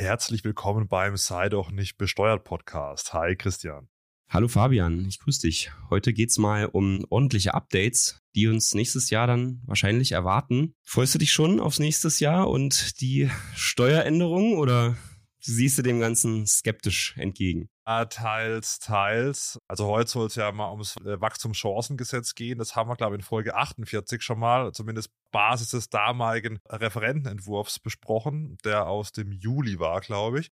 Herzlich willkommen beim Sei doch nicht besteuert Podcast. Hi Christian. Hallo Fabian, ich grüße dich. Heute geht's mal um ordentliche Updates, die uns nächstes Jahr dann wahrscheinlich erwarten. Freust du dich schon aufs nächste Jahr und die Steueränderungen oder siehst du dem Ganzen skeptisch entgegen? Teils, teils. Also heute soll es ja mal ums äh, Wachstumschancengesetz gehen. Das haben wir, glaube ich, in Folge 48 schon mal, zumindest Basis des damaligen Referentenentwurfs besprochen, der aus dem Juli war, glaube ich.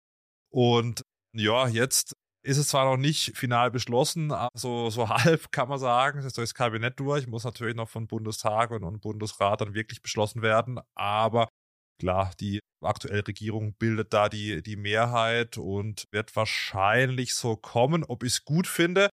Und ja, jetzt ist es zwar noch nicht final beschlossen, also so halb kann man sagen, es ist durchs Kabinett durch, muss natürlich noch von Bundestag und, und Bundesrat dann wirklich beschlossen werden, aber klar, die aktuelle Regierung bildet da die, die Mehrheit und wird wahrscheinlich so kommen. Ob ich es gut finde,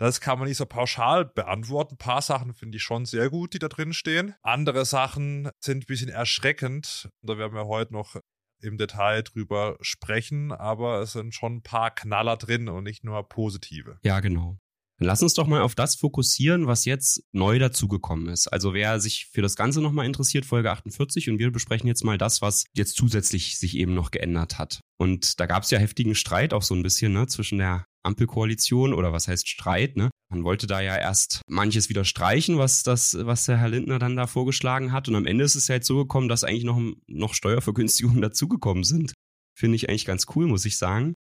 das kann man nicht so pauschal beantworten. Ein paar Sachen finde ich schon sehr gut, die da drin stehen. Andere Sachen sind ein bisschen erschreckend. Da werden wir heute noch im Detail drüber sprechen, aber es sind schon ein paar Knaller drin und nicht nur positive. Ja, genau. Lass uns doch mal auf das fokussieren, was jetzt neu dazugekommen ist. Also wer sich für das Ganze nochmal interessiert, Folge 48 und wir besprechen jetzt mal das, was jetzt zusätzlich sich eben noch geändert hat. Und da gab es ja heftigen Streit auch so ein bisschen ne, zwischen der Ampelkoalition oder was heißt Streit, ne? Man wollte da ja erst manches wieder streichen, was das, was der Herr Lindner dann da vorgeschlagen hat. Und am Ende ist es ja jetzt so gekommen, dass eigentlich noch, noch Steuervergünstigungen dazugekommen sind. Finde ich eigentlich ganz cool, muss ich sagen.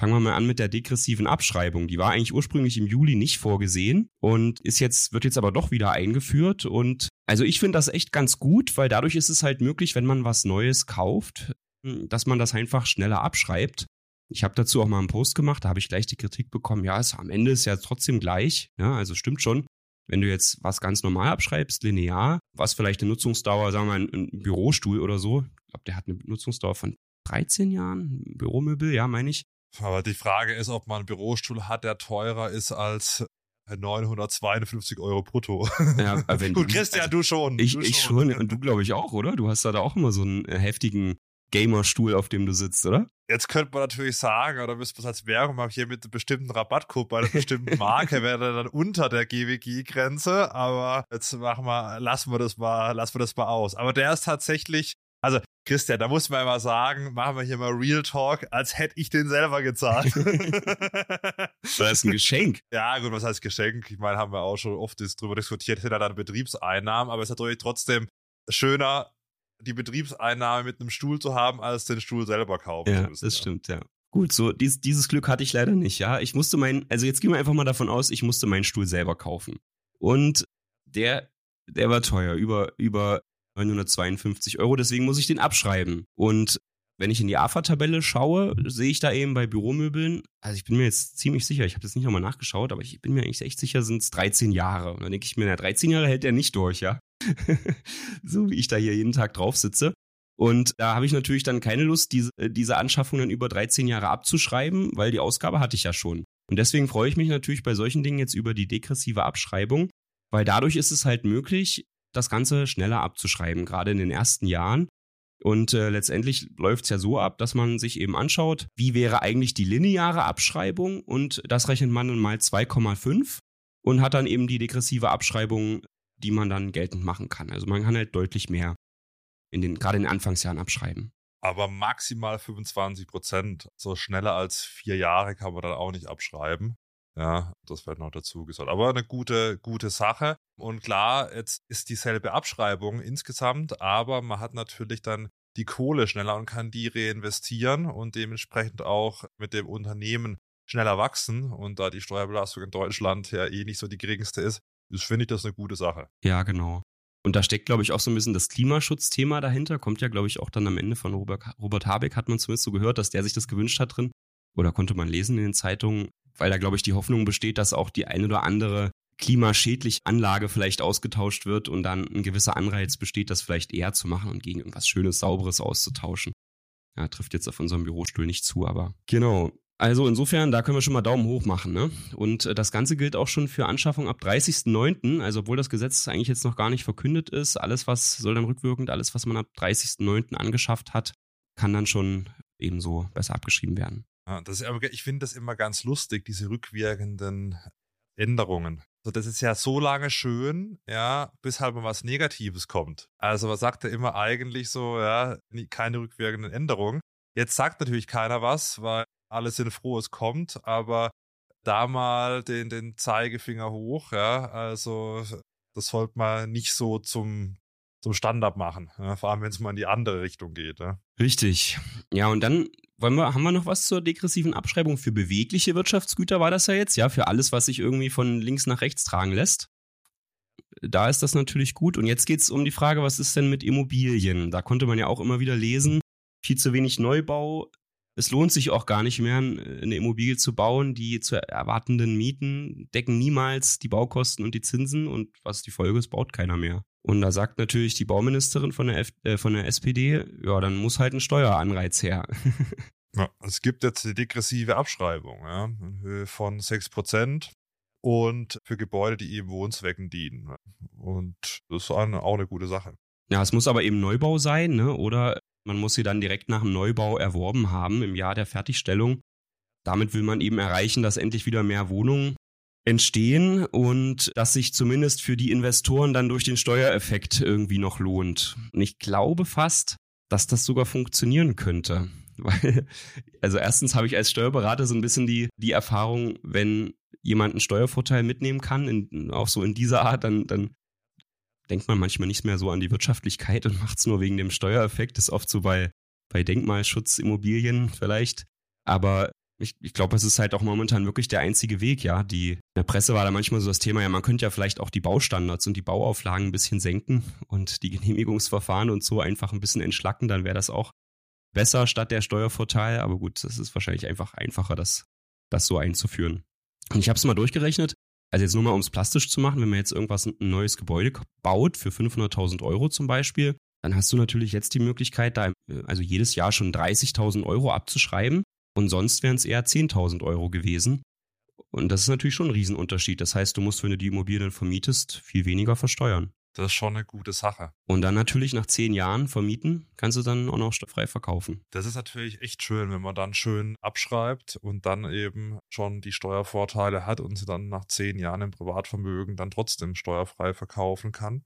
Fangen wir mal an mit der degressiven Abschreibung. Die war eigentlich ursprünglich im Juli nicht vorgesehen und ist jetzt, wird jetzt aber doch wieder eingeführt. Und also ich finde das echt ganz gut, weil dadurch ist es halt möglich, wenn man was Neues kauft, dass man das einfach schneller abschreibt. Ich habe dazu auch mal einen Post gemacht, da habe ich gleich die Kritik bekommen, ja, es, am Ende ist ja trotzdem gleich. Ja, also stimmt schon. Wenn du jetzt was ganz normal abschreibst, linear, was vielleicht eine Nutzungsdauer, sagen wir mal, ein, ein Bürostuhl oder so, ich glaube, der hat eine Nutzungsdauer von 13 Jahren, Büromöbel, ja, meine ich. Aber die Frage ist, ob man einen Bürostuhl hat, der teurer ist als 952 Euro brutto. Ja, wenn Gut, Christian, also, du schon. Ich, du ich schon. Und du, glaube ich, auch, oder? Du hast da auch immer so einen heftigen Gamerstuhl, auf dem du sitzt, oder? Jetzt könnte man natürlich sagen, oder müsste man es als Werbung machen, hier mit einem bestimmten Rabattcode bei einer bestimmten Marke wäre dann unter der GWG-Grenze, aber jetzt machen wir, lassen wir das mal, lassen wir das mal aus. Aber der ist tatsächlich, also Christian, da muss man mal sagen, machen wir hier mal Real Talk, als hätte ich den selber gezahlt. das ist ein Geschenk. Ja, gut, was heißt Geschenk? Ich meine, haben wir auch schon oft drüber diskutiert, da dann Betriebseinnahmen, aber es ist natürlich trotzdem schöner, die Betriebseinnahme mit einem Stuhl zu haben, als den Stuhl selber kaufen ja, zu müssen. Das ja. stimmt, ja. Gut, so dies, dieses Glück hatte ich leider nicht, ja. Ich musste meinen, also jetzt gehen wir einfach mal davon aus, ich musste meinen Stuhl selber kaufen. Und der, der war teuer, über, über 952 Euro, deswegen muss ich den abschreiben. Und wenn ich in die AFA-Tabelle schaue, sehe ich da eben bei Büromöbeln, also ich bin mir jetzt ziemlich sicher, ich habe das nicht nochmal nachgeschaut, aber ich bin mir eigentlich echt sicher, sind es 13 Jahre. Und dann denke ich mir, na, 13 Jahre hält der nicht durch, ja. so wie ich da hier jeden Tag drauf sitze. Und da habe ich natürlich dann keine Lust, diese, diese Anschaffung dann über 13 Jahre abzuschreiben, weil die Ausgabe hatte ich ja schon. Und deswegen freue ich mich natürlich bei solchen Dingen jetzt über die degressive Abschreibung, weil dadurch ist es halt möglich, das Ganze schneller abzuschreiben, gerade in den ersten Jahren. Und äh, letztendlich läuft es ja so ab, dass man sich eben anschaut, wie wäre eigentlich die lineare Abschreibung und das rechnet man dann mal 2,5 und hat dann eben die degressive Abschreibung die man dann geltend machen kann. Also man kann halt deutlich mehr in den, gerade in den Anfangsjahren abschreiben. Aber maximal 25 Prozent. So schneller als vier Jahre kann man dann auch nicht abschreiben. Ja, das wird noch dazu gesagt. Aber eine gute, gute Sache. Und klar, jetzt ist dieselbe Abschreibung insgesamt, aber man hat natürlich dann die Kohle schneller und kann die reinvestieren und dementsprechend auch mit dem Unternehmen schneller wachsen. Und da die Steuerbelastung in Deutschland ja eh nicht so die geringste ist, das finde ich das eine gute Sache. Ja, genau. Und da steckt, glaube ich, auch so ein bisschen das Klimaschutzthema dahinter. Kommt ja, glaube ich, auch dann am Ende von Robert, Robert Habeck, hat man zumindest so gehört, dass der sich das gewünscht hat drin. Oder konnte man lesen in den Zeitungen, weil da, glaube ich, die Hoffnung besteht, dass auch die ein oder andere klimaschädliche Anlage vielleicht ausgetauscht wird und dann ein gewisser Anreiz besteht, das vielleicht eher zu machen und gegen irgendwas Schönes, Sauberes auszutauschen. Ja, trifft jetzt auf unserem Bürostuhl nicht zu, aber genau. Also insofern, da können wir schon mal Daumen hoch machen. Ne? Und äh, das Ganze gilt auch schon für Anschaffung ab 30.09. Also obwohl das Gesetz eigentlich jetzt noch gar nicht verkündet ist, alles was soll dann rückwirkend, alles was man ab 30.09. angeschafft hat, kann dann schon ebenso besser abgeschrieben werden. Ja, das ist, ich finde das immer ganz lustig, diese rückwirkenden Änderungen. Also das ist ja so lange schön, ja, bis halt mal was Negatives kommt. Also man sagt ja immer eigentlich so, ja, keine rückwirkenden Änderungen. Jetzt sagt natürlich keiner was, weil alle sind froh, es kommt, aber da mal den, den Zeigefinger hoch, ja, also das sollte man nicht so zum, zum Standard machen, ja, vor allem wenn es mal in die andere Richtung geht. Ja. Richtig. Ja, und dann wollen wir, haben wir noch was zur degressiven Abschreibung für bewegliche Wirtschaftsgüter war das ja jetzt, ja, für alles, was sich irgendwie von links nach rechts tragen lässt. Da ist das natürlich gut. Und jetzt geht es um die Frage, was ist denn mit Immobilien? Da konnte man ja auch immer wieder lesen, viel zu wenig Neubau. Es lohnt sich auch gar nicht mehr, eine Immobilie zu bauen. Die zu erwartenden Mieten decken niemals die Baukosten und die Zinsen. Und was die Folge ist, baut keiner mehr. Und da sagt natürlich die Bauministerin von der, F äh, von der SPD, ja, dann muss halt ein Steueranreiz her. ja, es gibt jetzt die degressive Abschreibung ja, in Höhe von 6% und für Gebäude, die eben Wohnzwecken dienen. Und das ist eine, auch eine gute Sache. Ja, es muss aber eben Neubau sein, ne? oder man muss sie dann direkt nach dem Neubau erworben haben im Jahr der Fertigstellung. Damit will man eben erreichen, dass endlich wieder mehr Wohnungen entstehen und dass sich zumindest für die Investoren dann durch den Steuereffekt irgendwie noch lohnt. Und ich glaube fast, dass das sogar funktionieren könnte. Weil, also erstens habe ich als Steuerberater so ein bisschen die, die Erfahrung, wenn jemand einen Steuervorteil mitnehmen kann, in, auch so in dieser Art, dann, dann denkt man manchmal nicht mehr so an die Wirtschaftlichkeit und macht es nur wegen dem Steuereffekt. Das ist oft so bei, bei Denkmalschutzimmobilien vielleicht. Aber ich, ich glaube, es ist halt auch momentan wirklich der einzige Weg, ja. Die, in der Presse war da manchmal so das Thema, ja, man könnte ja vielleicht auch die Baustandards und die Bauauflagen ein bisschen senken und die Genehmigungsverfahren und so einfach ein bisschen entschlacken, dann wäre das auch besser statt der Steuervorteil. Aber gut, das ist wahrscheinlich einfach einfacher, das, das so einzuführen. Und ich habe es mal durchgerechnet. Also jetzt nur mal, um es plastisch zu machen, wenn man jetzt irgendwas, ein neues Gebäude baut für 500.000 Euro zum Beispiel, dann hast du natürlich jetzt die Möglichkeit, da also jedes Jahr schon 30.000 Euro abzuschreiben und sonst wären es eher 10.000 Euro gewesen. Und das ist natürlich schon ein Riesenunterschied. Das heißt, du musst, wenn du die Immobilien vermietest, viel weniger versteuern. Das ist schon eine gute Sache. Und dann natürlich nach zehn Jahren vermieten, kannst du dann auch noch frei verkaufen. Das ist natürlich echt schön, wenn man dann schön abschreibt und dann eben schon die Steuervorteile hat und sie dann nach zehn Jahren im Privatvermögen dann trotzdem steuerfrei verkaufen kann.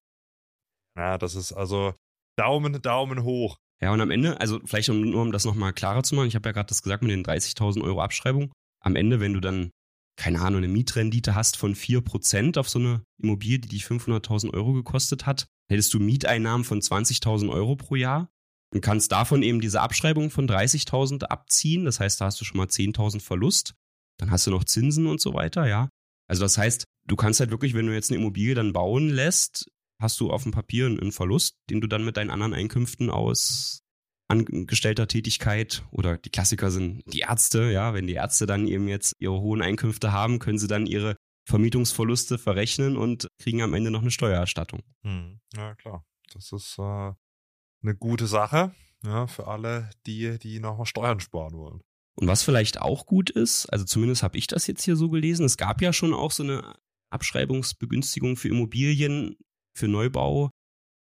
Ja, das ist also Daumen, Daumen hoch. Ja, und am Ende, also vielleicht nur um das nochmal klarer zu machen, ich habe ja gerade das gesagt mit den 30.000 Euro Abschreibung. Am Ende, wenn du dann keine Ahnung, eine Mietrendite hast von 4% auf so eine Immobilie, die dich 500.000 Euro gekostet hat, hättest du Mieteinnahmen von 20.000 Euro pro Jahr und kannst davon eben diese Abschreibung von 30.000 abziehen. Das heißt, da hast du schon mal 10.000 Verlust. Dann hast du noch Zinsen und so weiter, ja. Also das heißt, du kannst halt wirklich, wenn du jetzt eine Immobilie dann bauen lässt, hast du auf dem Papier einen Verlust, den du dann mit deinen anderen Einkünften aus angestellter Tätigkeit oder die Klassiker sind die Ärzte, ja, wenn die Ärzte dann eben jetzt ihre hohen Einkünfte haben, können sie dann ihre Vermietungsverluste verrechnen und kriegen am Ende noch eine Steuererstattung. Hm, ja, klar. Das ist äh, eine gute Sache ja, für alle, die, die nochmal Steuern sparen wollen. Und was vielleicht auch gut ist, also zumindest habe ich das jetzt hier so gelesen, es gab ja schon auch so eine Abschreibungsbegünstigung für Immobilien, für Neubau,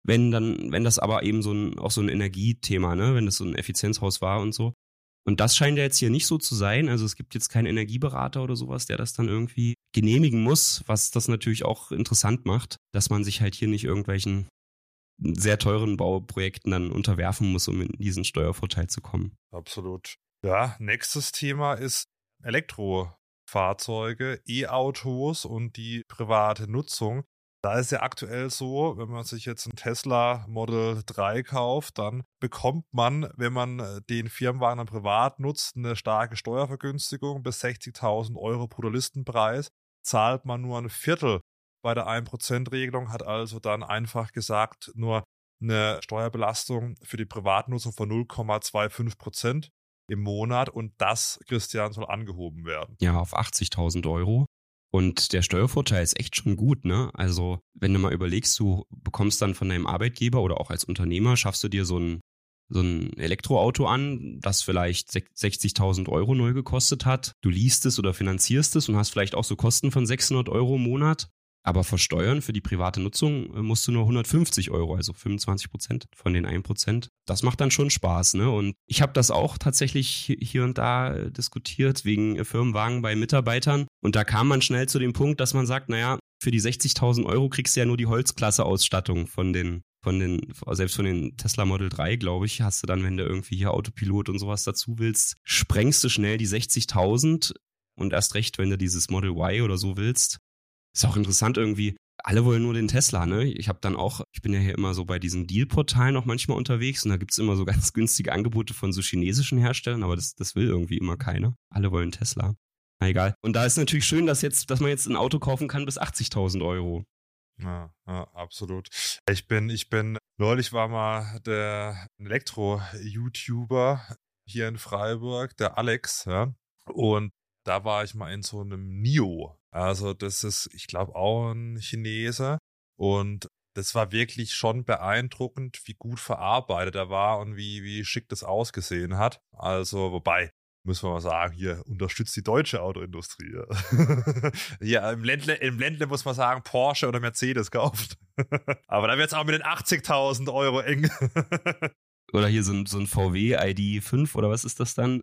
wenn dann, wenn das aber eben so ein, auch so ein Energiethema, ne, wenn das so ein Effizienzhaus war und so. Und das scheint ja jetzt hier nicht so zu sein. Also es gibt jetzt keinen Energieberater oder sowas, der das dann irgendwie genehmigen muss, was das natürlich auch interessant macht, dass man sich halt hier nicht irgendwelchen sehr teuren Bauprojekten dann unterwerfen muss, um in diesen Steuervorteil zu kommen. Absolut. Ja, nächstes Thema ist Elektrofahrzeuge, E-Autos und die private Nutzung. Da ist ja aktuell so, wenn man sich jetzt ein Tesla Model 3 kauft, dann bekommt man, wenn man äh, den Firmenwagen dann privat nutzt, eine starke Steuervergünstigung bis 60.000 Euro pro Listenpreis. Zahlt man nur ein Viertel bei der 1%-Regelung, hat also dann einfach gesagt nur eine Steuerbelastung für die Privatnutzung von 0,25% im Monat und das, Christian, soll angehoben werden. Ja, auf 80.000 Euro. Und der Steuervorteil ist echt schon gut, ne? Also, wenn du mal überlegst, du bekommst dann von deinem Arbeitgeber oder auch als Unternehmer, schaffst du dir so ein, so ein Elektroauto an, das vielleicht 60.000 Euro neu gekostet hat. Du liest es oder finanzierst es und hast vielleicht auch so Kosten von 600 Euro im Monat. Aber versteuern für die private Nutzung äh, musst du nur 150 Euro, also 25 Prozent von den 1 Prozent. Das macht dann schon Spaß, ne? Und ich habe das auch tatsächlich hier und da äh, diskutiert wegen Firmenwagen bei Mitarbeitern Und da kam man schnell zu dem Punkt, dass man sagt, naja, für die 60.000 Euro kriegst du ja nur die Holzklasse-Ausstattung von den, von den, selbst von den Tesla Model 3, glaube ich, hast du dann, wenn du irgendwie hier Autopilot und sowas dazu willst, sprengst du schnell die 60.000 und erst recht, wenn du dieses Model Y oder so willst. Ist auch interessant irgendwie. Alle wollen nur den Tesla, ne? Ich habe dann auch, ich bin ja hier immer so bei diesen Deal-Portalen auch manchmal unterwegs und da gibt's immer so ganz günstige Angebote von so chinesischen Herstellern, aber das, das will irgendwie immer keiner. Alle wollen Tesla. Na egal. Und da ist natürlich schön, dass jetzt, dass man jetzt ein Auto kaufen kann bis 80.000 Euro. Ja, ja, absolut. Ich bin, ich bin, neulich war mal der Elektro-YouTuber hier in Freiburg, der Alex, ja. Und da war ich mal in so einem NIO. Also, das ist, ich glaube, auch ein Chinese. Und das war wirklich schon beeindruckend, wie gut verarbeitet er war und wie, wie schick das ausgesehen hat. Also, wobei, müssen wir mal sagen, hier unterstützt die deutsche Autoindustrie. hier im Ländle, im Ländle muss man sagen, Porsche oder Mercedes kauft. Aber da wird es auch mit den 80.000 Euro eng. oder hier so ein, so ein VW ID5 oder was ist das dann?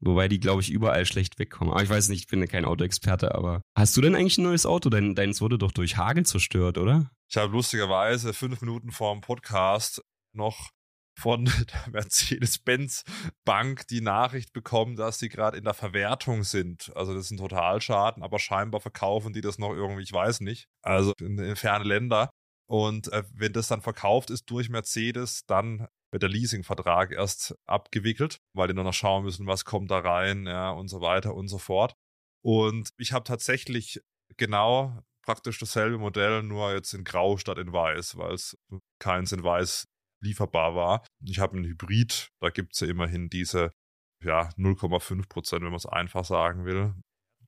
Wobei die, glaube ich, überall schlecht wegkommen. Aber ich weiß nicht, ich bin ja kein Autoexperte, aber hast du denn eigentlich ein neues Auto? Dein, deins wurde doch durch Hagel zerstört, oder? Ich habe lustigerweise fünf Minuten vor dem Podcast noch von der Mercedes-Benz Bank die Nachricht bekommen, dass sie gerade in der Verwertung sind. Also das ist ein Totalschaden, aber scheinbar verkaufen die das noch irgendwie, ich weiß nicht, also in, in ferne Länder. Und äh, wenn das dann verkauft ist durch Mercedes, dann wird der Leasingvertrag erst abgewickelt, weil die nur noch schauen müssen, was kommt da rein, ja, und so weiter und so fort. Und ich habe tatsächlich genau praktisch dasselbe Modell, nur jetzt in Grau statt in Weiß, weil es keins in Weiß lieferbar war. Ich habe einen Hybrid, da gibt es ja immerhin diese ja, 0,5 Prozent, wenn man es einfach sagen will.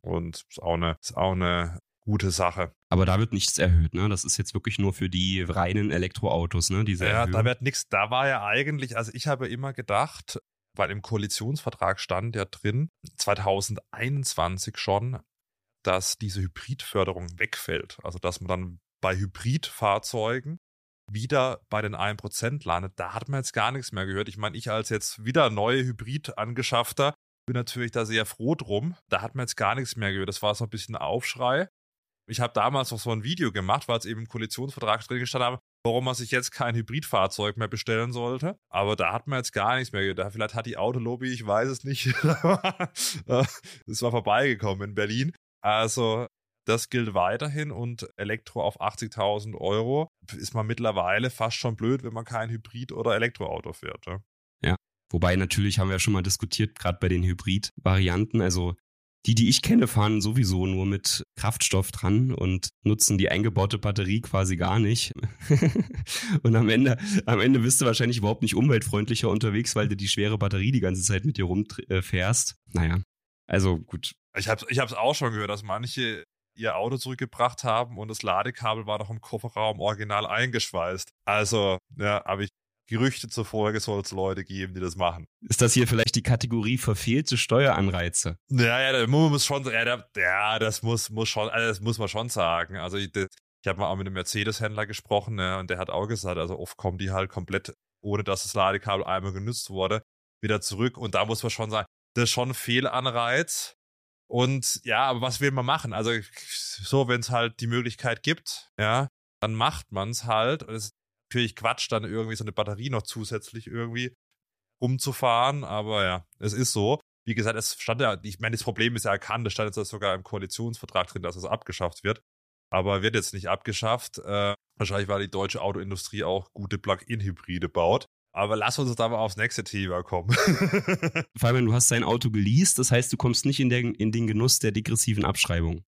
Und ist auch, eine, ist auch eine gute Sache. Aber da wird nichts erhöht, ne? Das ist jetzt wirklich nur für die reinen Elektroautos, ne? Diese ja, Erhöhung. da wird nichts. Da war ja eigentlich, also ich habe immer gedacht, weil im Koalitionsvertrag stand ja drin, 2021 schon, dass diese Hybridförderung wegfällt. Also dass man dann bei Hybridfahrzeugen wieder bei den 1% landet. Da hat man jetzt gar nichts mehr gehört. Ich meine, ich als jetzt wieder neue Hybrid-Angeschafter bin natürlich da sehr froh drum. Da hat man jetzt gar nichts mehr gehört. Das war so ein bisschen Aufschrei. Ich habe damals noch so ein Video gemacht, weil es eben im Koalitionsvertrag drin gestanden habe, warum man sich jetzt kein Hybridfahrzeug mehr bestellen sollte. Aber da hat man jetzt gar nichts mehr gehört. Vielleicht hat die Autolobby, ich weiß es nicht, es war vorbeigekommen in Berlin. Also das gilt weiterhin und Elektro auf 80.000 Euro ist man mittlerweile fast schon blöd, wenn man kein Hybrid- oder Elektroauto fährt. Ja? ja. Wobei natürlich haben wir ja schon mal diskutiert, gerade bei den Hybrid-Varianten. Also die, die ich kenne, fahren sowieso nur mit Kraftstoff dran und nutzen die eingebaute Batterie quasi gar nicht. und am Ende, am Ende bist du wahrscheinlich überhaupt nicht umweltfreundlicher unterwegs, weil du die schwere Batterie die ganze Zeit mit dir rumfährst. Naja, also gut. Ich habe ich auch schon gehört, dass manche ihr Auto zurückgebracht haben und das Ladekabel war noch im Kofferraum original eingeschweißt. Also, ja, habe ich Gerüchte zufolge soll es Leute geben, die das machen. Ist das hier vielleicht die Kategorie verfehlte Steueranreize? Ja, ja, das muss schon, ja, ja das muss, muss schon, also das muss man schon sagen. Also ich, ich habe mal auch mit einem Mercedes-Händler gesprochen ja, und der hat auch gesagt, also oft kommen die halt komplett, ohne dass das Ladekabel einmal genutzt wurde, wieder zurück. Und da muss man schon sagen, das ist schon ein Fehlanreiz. Und ja, aber was will man machen? Also so, wenn es halt die Möglichkeit gibt, ja, dann macht man es halt. Und es ist natürlich Quatsch, dann irgendwie so eine Batterie noch zusätzlich irgendwie rumzufahren, aber ja, es ist so. Wie gesagt, es stand ja, ich meine, das Problem ist ja erkannt, es stand jetzt sogar im Koalitionsvertrag drin, dass es abgeschafft wird. Aber wird jetzt nicht abgeschafft. Äh, wahrscheinlich, weil die deutsche Autoindustrie auch gute Plug-in-Hybride baut. Aber lass uns da mal aufs nächste Thema kommen. Fabian, du hast dein Auto geleast, das heißt, du kommst nicht in, der, in den Genuss der degressiven Abschreibung.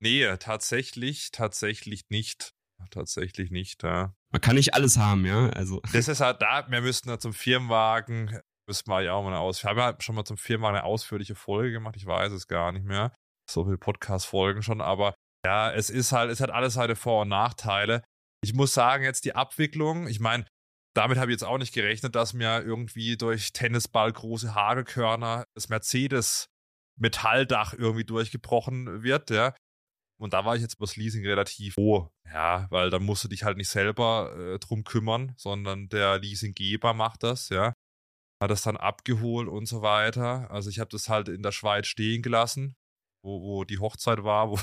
Nee, tatsächlich, tatsächlich nicht. Tatsächlich nicht, ja. Man kann nicht alles haben, ja. Also. Das ist halt da, wir müssten ja zum Firmenwagen, müssen wir ja auch mal eine Aus. Wir haben ja schon mal zum Firmenwagen eine ausführliche Folge gemacht, ich weiß es gar nicht mehr. So viele Podcast-Folgen schon, aber ja, es ist halt, es hat alles seine Vor- und Nachteile. Ich muss sagen, jetzt die Abwicklung, ich meine, damit habe ich jetzt auch nicht gerechnet, dass mir irgendwie durch Tennisball große Hagelkörner das Mercedes Metalldach irgendwie durchgebrochen wird, ja. Und da war ich jetzt über das Leasing relativ froh, ja, weil da musst du dich halt nicht selber äh, drum kümmern, sondern der Leasinggeber macht das, ja. Hat das dann abgeholt und so weiter. Also ich habe das halt in der Schweiz stehen gelassen. wo, wo die Hochzeit war, wo,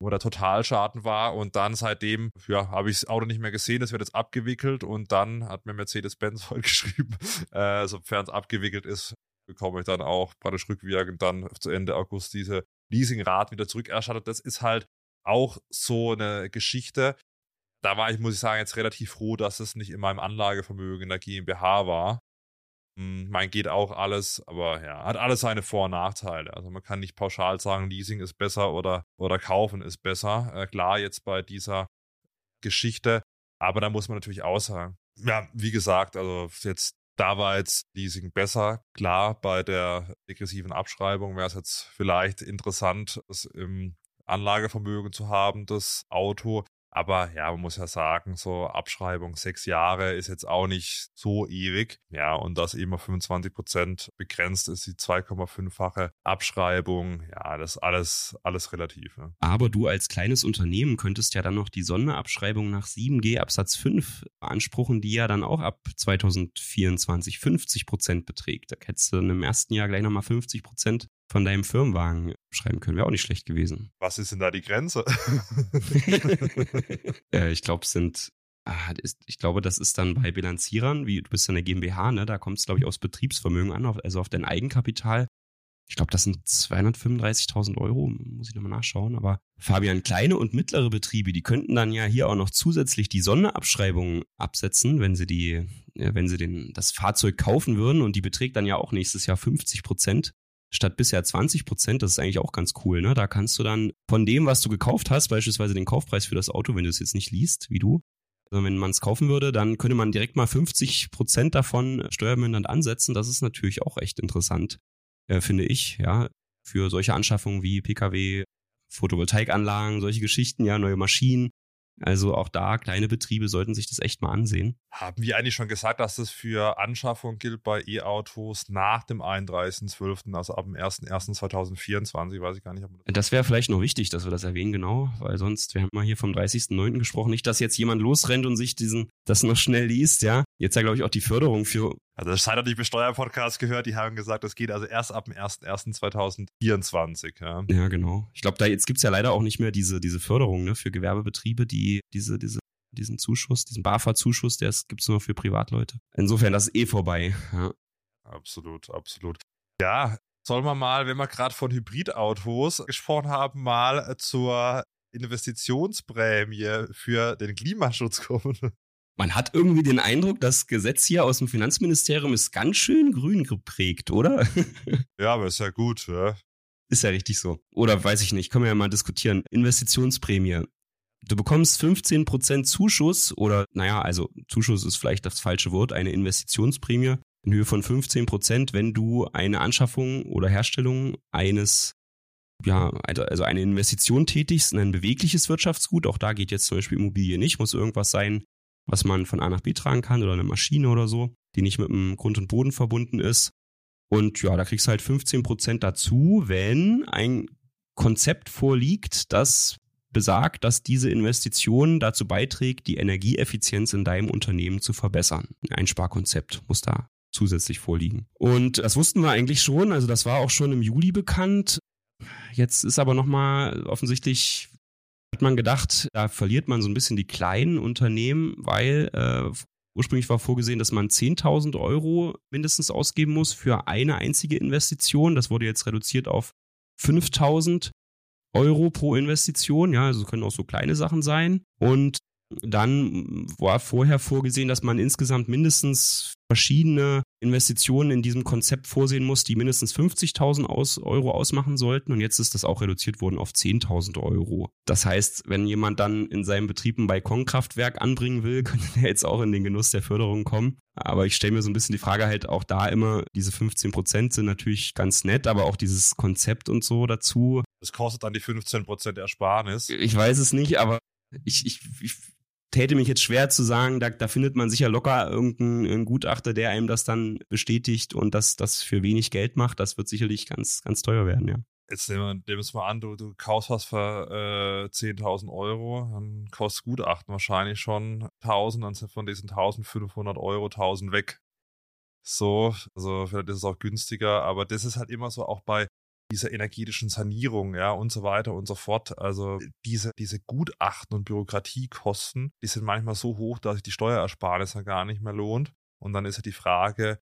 wo der Totalschaden war. Und dann seitdem, ja, habe ich das Auto nicht mehr gesehen. Es wird jetzt abgewickelt und dann hat mir Mercedes-Benz heute geschrieben, äh, sofern es abgewickelt ist, bekomme ich dann auch praktisch rückwirkend dann zu Ende August diese Leasingrad wieder zurückerstattet. Das ist halt auch so eine Geschichte. Da war ich, muss ich sagen, jetzt relativ froh, dass es nicht in meinem Anlagevermögen in der GmbH war. Hm, mein geht auch alles, aber ja, hat alles seine Vor- und Nachteile. Also man kann nicht pauschal sagen, Leasing ist besser oder, oder kaufen ist besser. Äh, klar, jetzt bei dieser Geschichte, aber da muss man natürlich auch sagen, ja, wie gesagt, also jetzt da war jetzt Leasing besser. Klar, bei der degressiven Abschreibung wäre es jetzt vielleicht interessant, es im Anlagevermögen zu haben, das Auto. Aber ja, man muss ja sagen, so Abschreibung sechs Jahre ist jetzt auch nicht so ewig. Ja, und das immer 25 Prozent begrenzt ist, die 2,5-fache Abschreibung. Ja, das ist alles, alles relativ. Ne? Aber du als kleines Unternehmen könntest ja dann noch die Sonderabschreibung nach 7G Absatz 5 beanspruchen, die ja dann auch ab 2024 50 Prozent beträgt. Da hättest du im ersten Jahr gleich nochmal 50 Prozent von deinem Firmenwagen schreiben können. Wäre auch nicht schlecht gewesen. Was ist denn da die Grenze? äh, ich glaube, es sind ah, ich glaube, das ist dann bei Bilanzierern, wie du bist ja eine GmbH, ne? Da kommt es, glaube ich, aufs Betriebsvermögen an, also auf dein Eigenkapital. Ich glaube, das sind 235.000 Euro, muss ich nochmal nachschauen. Aber Fabian, kleine und mittlere Betriebe, die könnten dann ja hier auch noch zusätzlich die Sonderabschreibung absetzen, wenn sie die, wenn sie den, das Fahrzeug kaufen würden. Und die beträgt dann ja auch nächstes Jahr 50 Prozent statt bisher 20 Prozent. Das ist eigentlich auch ganz cool. Ne? Da kannst du dann von dem, was du gekauft hast, beispielsweise den Kaufpreis für das Auto, wenn du es jetzt nicht liest, wie du, also wenn man es kaufen würde, dann könnte man direkt mal 50 Prozent davon steuermindernd ansetzen. Das ist natürlich auch echt interessant, äh, finde ich, ja, für solche Anschaffungen wie Pkw, Photovoltaikanlagen, solche Geschichten, ja, neue Maschinen. Also auch da, kleine Betriebe sollten sich das echt mal ansehen. Haben wir eigentlich schon gesagt, dass das für Anschaffung gilt bei E-Autos nach dem 31.12., also ab dem 01.01.2024, weiß ich gar nicht. Das, das wäre vielleicht noch wichtig, dass wir das erwähnen, genau, weil sonst, wir haben mal hier vom 30.09. gesprochen, nicht, dass jetzt jemand losrennt und sich diesen, das noch schnell liest, ja. Jetzt ja, glaube ich, auch die Förderung für also das Scheiter nicht Besteuer-Podcast gehört, die haben gesagt, das geht also erst ab dem 01.01.2024. Ja. ja, genau. Ich glaube, da jetzt gibt's ja leider auch nicht mehr diese, diese Förderung ne, für Gewerbebetriebe, die diese, diese, diesen Zuschuss, diesen BAFA-Zuschuss, der gibt's nur für Privatleute. Insofern, das ist eh vorbei. Ja. Absolut, absolut. Ja, sollen wir mal, wenn wir gerade von Hybridautos gesprochen haben, mal zur Investitionsprämie für den Klimaschutz kommen? Man hat irgendwie den Eindruck, das Gesetz hier aus dem Finanzministerium ist ganz schön grün geprägt, oder? ja, aber ist ja gut, ja. Ist ja richtig so. Oder weiß ich nicht, können wir ja mal diskutieren. Investitionsprämie. Du bekommst 15% Zuschuss oder, naja, also Zuschuss ist vielleicht das falsche Wort, eine Investitionsprämie in Höhe von 15%, wenn du eine Anschaffung oder Herstellung eines, ja, also eine Investition tätigst in ein bewegliches Wirtschaftsgut. Auch da geht jetzt zum Beispiel Immobilie nicht, muss irgendwas sein, was man von A nach B tragen kann oder eine Maschine oder so, die nicht mit dem Grund und Boden verbunden ist. Und ja, da kriegst du halt 15% dazu, wenn ein Konzept vorliegt, das besagt, dass diese Investition dazu beiträgt, die Energieeffizienz in deinem Unternehmen zu verbessern. Ein Sparkonzept muss da zusätzlich vorliegen. Und das wussten wir eigentlich schon, also das war auch schon im Juli bekannt. Jetzt ist aber nochmal offensichtlich hat man gedacht, da verliert man so ein bisschen die kleinen Unternehmen, weil äh, ursprünglich war vorgesehen, dass man 10.000 Euro mindestens ausgeben muss für eine einzige Investition. Das wurde jetzt reduziert auf 5.000 Euro pro Investition. Ja, also können auch so kleine Sachen sein. Und dann war vorher vorgesehen, dass man insgesamt mindestens verschiedene Investitionen in diesem Konzept vorsehen muss, die mindestens 50.000 aus Euro ausmachen sollten. Und jetzt ist das auch reduziert worden auf 10.000 Euro. Das heißt, wenn jemand dann in seinem Betrieb ein Balkonkraftwerk anbringen will, könnte er jetzt auch in den Genuss der Förderung kommen. Aber ich stelle mir so ein bisschen die Frage halt auch da immer, diese 15 Prozent sind natürlich ganz nett, aber auch dieses Konzept und so dazu. Das kostet dann die 15 Prozent Ersparnis. Ich weiß es nicht, aber ich, ich, ich täte mich jetzt schwer zu sagen, da, da findet man sicher locker irgendeinen Gutachter, der einem das dann bestätigt und das, das für wenig Geld macht. Das wird sicherlich ganz, ganz teuer werden, ja. Jetzt nehmen wir es mal an, du, du kaufst was für äh, 10.000 Euro, dann kostet Gutachten wahrscheinlich schon 1.000, dann sind von diesen 1.500 Euro 1.000 weg. So, also vielleicht ist es auch günstiger, aber das ist halt immer so auch bei dieser energetischen Sanierung, ja, und so weiter und so fort. Also diese, diese Gutachten und Bürokratiekosten, die sind manchmal so hoch, dass sich die Steuerersparnis dann gar nicht mehr lohnt. Und dann ist ja die Frage,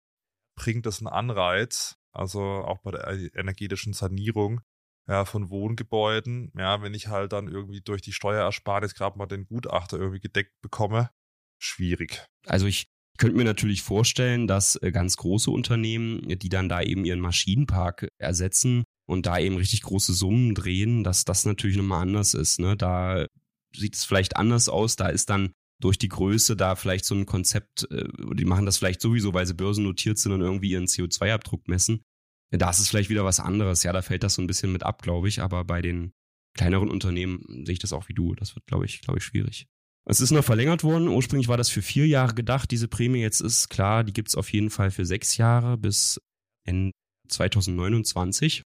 bringt das einen Anreiz, also auch bei der energetischen Sanierung ja, von Wohngebäuden, ja, wenn ich halt dann irgendwie durch die Steuerersparnis gerade mal den Gutachter irgendwie gedeckt bekomme, schwierig. Also ich könnte mir natürlich vorstellen, dass äh, ganz große Unternehmen, die dann da eben ihren Maschinenpark ersetzen und da eben richtig große Summen drehen, dass das natürlich nochmal anders ist. Ne? Da sieht es vielleicht anders aus. Da ist dann durch die Größe da vielleicht so ein Konzept, äh, die machen das vielleicht sowieso, weil sie börsennotiert sind und irgendwie ihren CO2-Abdruck messen. Da ist es vielleicht wieder was anderes. Ja, da fällt das so ein bisschen mit ab, glaube ich. Aber bei den kleineren Unternehmen sehe ich das auch wie du. Das wird, glaube ich, glaube ich, schwierig. Es ist noch verlängert worden. Ursprünglich war das für vier Jahre gedacht, diese Prämie. Jetzt ist klar, die gibt es auf jeden Fall für sechs Jahre bis Ende 2029.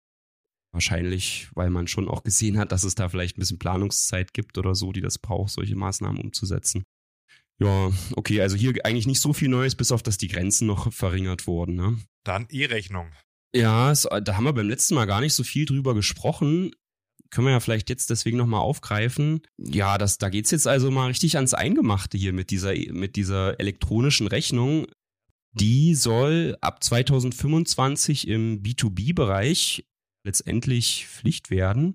Wahrscheinlich, weil man schon auch gesehen hat, dass es da vielleicht ein bisschen Planungszeit gibt oder so, die das braucht, solche Maßnahmen umzusetzen. Ja, okay, also hier eigentlich nicht so viel Neues, bis auf dass die Grenzen noch verringert wurden. Ne? Dann E-Rechnung. Ja, da haben wir beim letzten Mal gar nicht so viel drüber gesprochen können wir ja vielleicht jetzt deswegen nochmal aufgreifen. Ja, das, da geht's jetzt also mal richtig ans Eingemachte hier mit dieser, mit dieser elektronischen Rechnung. Die soll ab 2025 im B2B-Bereich letztendlich Pflicht werden.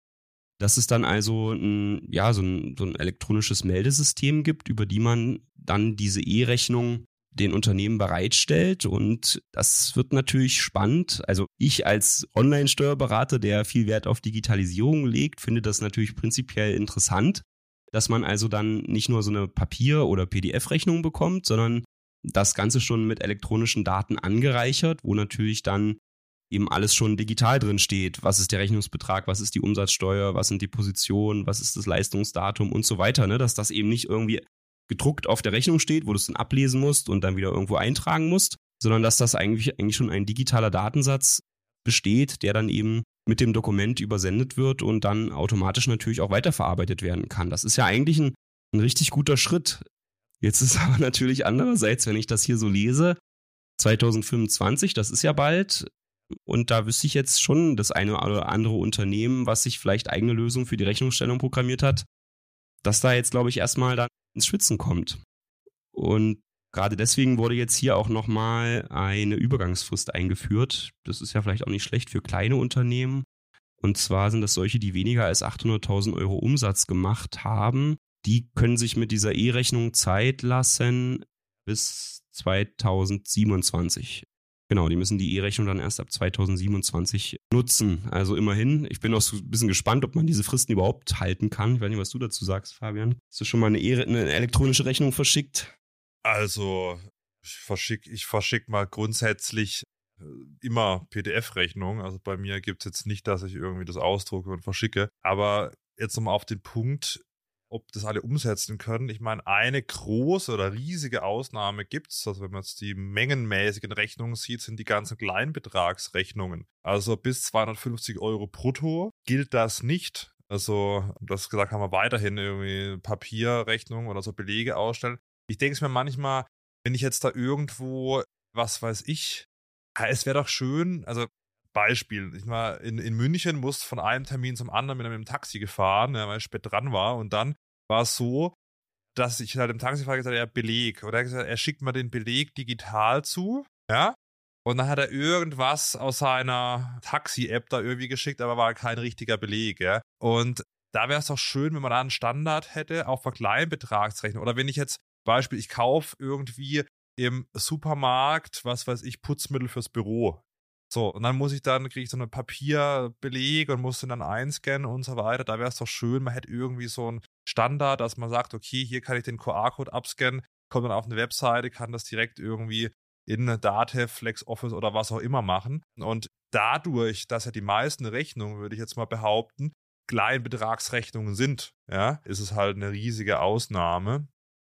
Dass es dann also ein, ja, so ein, so ein elektronisches Meldesystem gibt, über die man dann diese E-Rechnung den Unternehmen bereitstellt. Und das wird natürlich spannend. Also ich als Online-Steuerberater, der viel Wert auf Digitalisierung legt, finde das natürlich prinzipiell interessant, dass man also dann nicht nur so eine Papier- oder PDF-Rechnung bekommt, sondern das Ganze schon mit elektronischen Daten angereichert, wo natürlich dann eben alles schon digital drin steht. Was ist der Rechnungsbetrag, was ist die Umsatzsteuer, was sind die Positionen, was ist das Leistungsdatum und so weiter, ne? dass das eben nicht irgendwie gedruckt auf der Rechnung steht, wo du es dann ablesen musst und dann wieder irgendwo eintragen musst, sondern dass das eigentlich, eigentlich schon ein digitaler Datensatz besteht, der dann eben mit dem Dokument übersendet wird und dann automatisch natürlich auch weiterverarbeitet werden kann. Das ist ja eigentlich ein, ein richtig guter Schritt. Jetzt ist aber natürlich andererseits, wenn ich das hier so lese, 2025, das ist ja bald, und da wüsste ich jetzt schon das eine oder andere Unternehmen, was sich vielleicht eigene Lösungen für die Rechnungsstellung programmiert hat, dass da jetzt, glaube ich, erstmal dann ins Schwitzen kommt. Und gerade deswegen wurde jetzt hier auch nochmal eine Übergangsfrist eingeführt. Das ist ja vielleicht auch nicht schlecht für kleine Unternehmen. Und zwar sind das solche, die weniger als 800.000 Euro Umsatz gemacht haben. Die können sich mit dieser E-Rechnung Zeit lassen bis 2027. Genau, die müssen die E-Rechnung dann erst ab 2027 nutzen. Also immerhin, ich bin auch so ein bisschen gespannt, ob man diese Fristen überhaupt halten kann. Ich weiß nicht, was du dazu sagst, Fabian. Hast du schon mal eine, e eine elektronische Rechnung verschickt? Also, ich verschicke ich verschick mal grundsätzlich äh, immer PDF-Rechnung. Also bei mir gibt es jetzt nicht, dass ich irgendwie das ausdrucke und verschicke. Aber jetzt nochmal auf den Punkt, ob das alle umsetzen können. Ich meine, eine große oder riesige Ausnahme gibt es. Also wenn man jetzt die mengenmäßigen Rechnungen sieht, sind die ganzen Kleinbetragsrechnungen. Also bis 250 Euro brutto gilt das nicht. Also, das gesagt haben wir weiterhin irgendwie Papierrechnungen oder so Belege ausstellen. Ich denke es mir manchmal, wenn ich jetzt da irgendwo, was weiß ich, es wäre doch schön, also Beispiel, ich war in, in München, musste von einem Termin zum anderen mit einem Taxi gefahren, weil ich spät dran war. Und dann war es so, dass ich halt dem Taxifahrer gesagt habe, ja, Beleg. Oder er hat gesagt, er schickt mir den Beleg digital zu, ja. Und dann hat er irgendwas aus seiner Taxi-App da irgendwie geschickt, aber war kein richtiger Beleg, ja. Und da wäre es doch schön, wenn man da einen Standard hätte, auch für Kleinbetragsrechnung. Oder wenn ich jetzt, Beispiel, ich kaufe irgendwie im Supermarkt, was weiß ich, Putzmittel fürs Büro. So, und dann muss ich dann, kriege ich so einen Papierbeleg und muss den dann einscannen und so weiter. Da wäre es doch schön, man hätte irgendwie so einen Standard, dass man sagt, okay, hier kann ich den QR-Code abscannen, kommt dann auf eine Webseite, kann das direkt irgendwie in Datev, FlexOffice oder was auch immer machen. Und dadurch, dass ja die meisten Rechnungen, würde ich jetzt mal behaupten, Kleinbetragsrechnungen sind, ja, ist es halt eine riesige Ausnahme.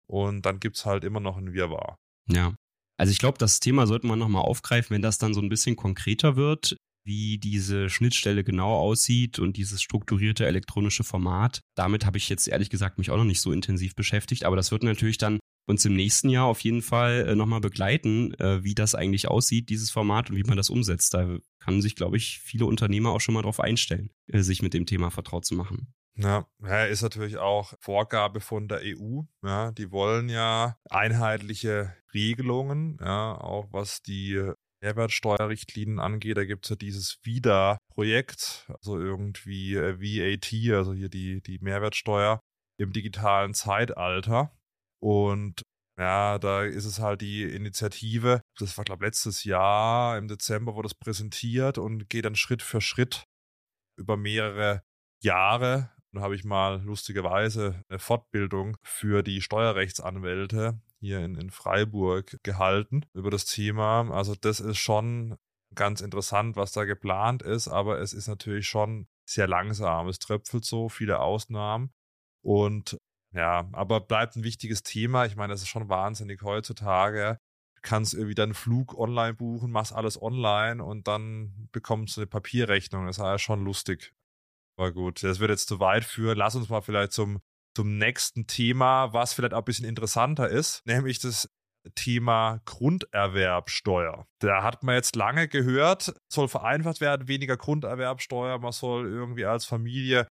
Und dann gibt es halt immer noch ein Wirrwarr. Ja. Also ich glaube, das Thema sollte man nochmal aufgreifen, wenn das dann so ein bisschen konkreter wird. wie diese Schnittstelle genau aussieht und dieses strukturierte elektronische Format. Damit habe ich jetzt ehrlich gesagt mich auch noch nicht so intensiv beschäftigt, aber das wird natürlich dann uns im nächsten Jahr auf jeden Fall äh, nochmal begleiten, äh, wie das eigentlich aussieht, dieses Format und wie man das umsetzt. Da kann sich, glaube ich, viele Unternehmer auch schon mal darauf einstellen, äh, sich mit dem Thema vertraut zu machen. Ja, ist natürlich auch Vorgabe von der EU. Ja, die wollen ja einheitliche Regelungen, ja, auch was die Mehrwertsteuerrichtlinien angeht. Da gibt es ja dieses WIDA-Projekt, also irgendwie VAT, also hier die, die Mehrwertsteuer im digitalen Zeitalter. Und ja, da ist es halt die Initiative, das war glaube ich letztes Jahr im Dezember wurde das präsentiert und geht dann Schritt für Schritt über mehrere Jahre. Da habe ich mal lustigerweise eine Fortbildung für die Steuerrechtsanwälte hier in, in Freiburg gehalten über das Thema. Also das ist schon ganz interessant, was da geplant ist, aber es ist natürlich schon sehr langsam. Es tröpfelt so, viele Ausnahmen. Und ja, aber bleibt ein wichtiges Thema. Ich meine, das ist schon wahnsinnig heutzutage. Du kannst irgendwie deinen Flug online buchen, machst alles online und dann bekommst du eine Papierrechnung. Das ist ja schon lustig. Aber gut, das wird jetzt zu weit führen. Lass uns mal vielleicht zum, zum nächsten Thema, was vielleicht auch ein bisschen interessanter ist, nämlich das Thema Grunderwerbsteuer. Da hat man jetzt lange gehört, soll vereinfacht werden, weniger Grunderwerbsteuer. Man soll irgendwie als Familie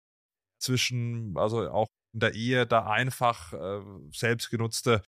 zwischen, also auch in der Ehe da einfach äh, selbstgenutzte